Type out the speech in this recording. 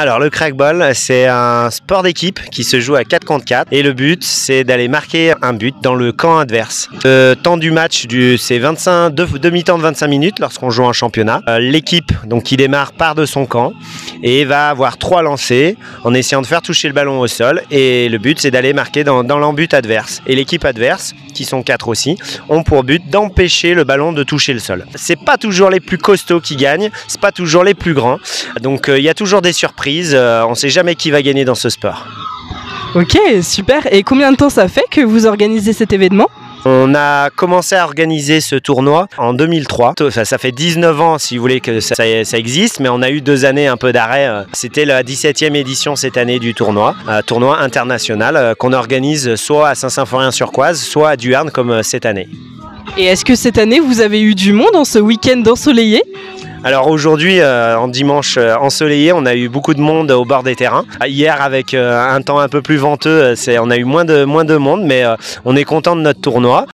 Alors le crackball, c'est un sport d'équipe qui se joue à 4 contre 4 et le but c'est d'aller marquer un but dans le camp adverse. Le temps du match, du, c'est 25 demi-temps de 25 minutes lorsqu'on joue en championnat. Euh, l'équipe donc qui démarre part de son camp et va avoir trois lancers en essayant de faire toucher le ballon au sol et le but c'est d'aller marquer dans, dans l'embut adverse. Et l'équipe adverse, qui sont quatre aussi, ont pour but d'empêcher le ballon de toucher le sol. C'est pas toujours les plus costauds qui gagnent, c'est pas toujours les plus grands. Donc euh, il y a toujours des surprises, euh, on sait jamais qui va gagner dans ce sport. Ok, super. Et combien de temps ça fait que vous organisez cet événement? On a commencé à organiser ce tournoi en 2003. Ça, ça fait 19 ans, si vous voulez, que ça, ça existe, mais on a eu deux années un peu d'arrêt. euh. C'était la 17e édition cette année du tournoi, un tournoi international euh, qu'on organise soit à Saint-Symphorien-sur-Coise, soit à Duerne comme euh, cette année. Et est-ce que cette année vous avez eu du monde en ce week-end ensoleillé? Alors aujourd'hui, euh, en dimanche euh, ensoleillé, on a eu beaucoup de monde au bord des terrains. Hier, avec euh, un temps un peu plus venteux, euh, on a eu moins de, moins de monde, mais euh, on est content de notre tournoi.